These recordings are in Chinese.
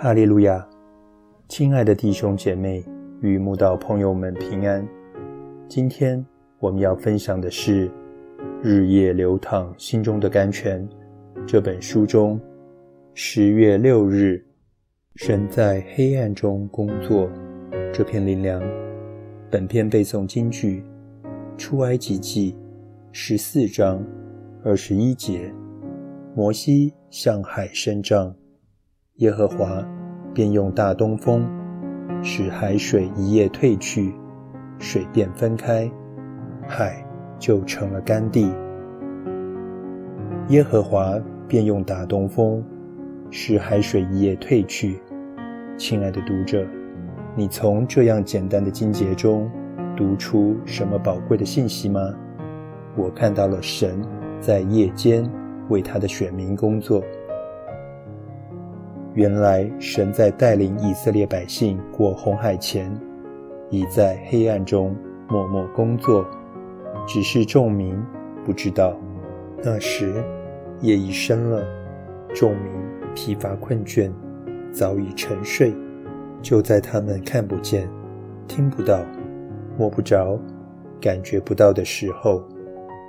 哈利路亚，亲爱的弟兄姐妹与慕道朋友们平安。今天我们要分享的是《日夜流淌心中的甘泉》这本书中十月六日“神在黑暗中工作”这篇灵粮。本篇背诵金句：出埃及记十四章二十一节，摩西向海伸杖。耶和华便用大东风，使海水一夜退去，水便分开，海就成了干地。耶和华便用大东风，使海水一夜退去。亲爱的读者，你从这样简单的经节中读出什么宝贵的信息吗？我看到了神在夜间为他的选民工作。原来神在带领以色列百姓过红海前，已在黑暗中默默工作，只是众民不知道。那时夜已深了，众民疲乏困倦，早已沉睡。就在他们看不见、听不到、摸不着、感觉不到的时候，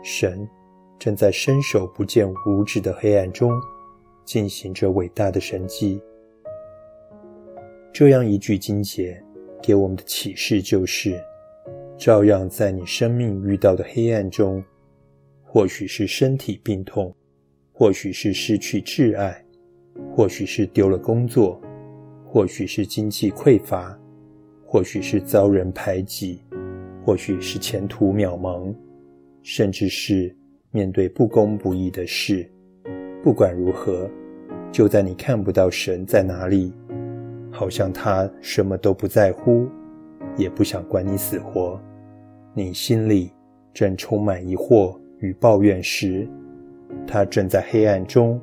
神正在伸手不见五指的黑暗中。进行着伟大的神迹。这样一句经节给我们的启示就是：照样在你生命遇到的黑暗中，或许是身体病痛，或许是失去挚爱，或许是丢了工作，或许是经济匮乏，或许是遭人排挤，或许是前途渺茫，甚至是面对不公不义的事。不管如何。就在你看不到神在哪里，好像他什么都不在乎，也不想管你死活，你心里正充满疑惑与抱怨时，他正在黑暗中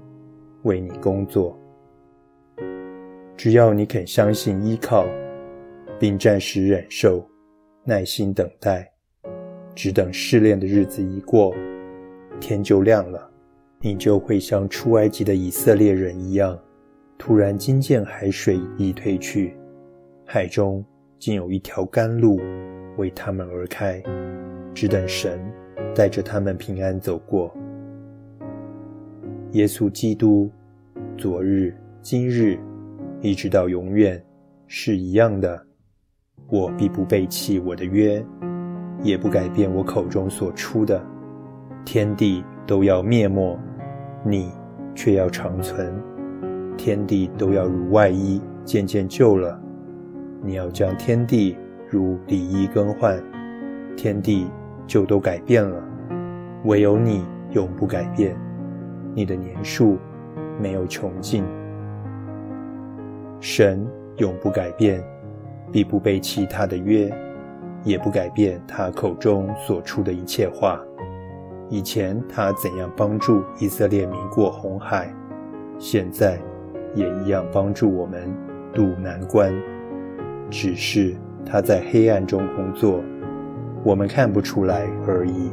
为你工作。只要你肯相信依靠，并暂时忍受，耐心等待，只等试炼的日子一过，天就亮了。你就会像出埃及的以色列人一样，突然惊见海水已退去，海中竟有一条甘露为他们而开，只等神带着他们平安走过。耶稣基督，昨日、今日，一直到永远是一样的。我必不背弃我的约，也不改变我口中所出的。天地都要灭没。你却要长存，天地都要如外衣渐渐旧了。你要将天地如礼衣更换，天地就都改变了，唯有你永不改变。你的年数没有穷尽，神永不改变，必不背弃他的约，也不改变他口中所出的一切话。以前他怎样帮助以色列民过红海，现在也一样帮助我们渡难关。只是他在黑暗中工作，我们看不出来而已。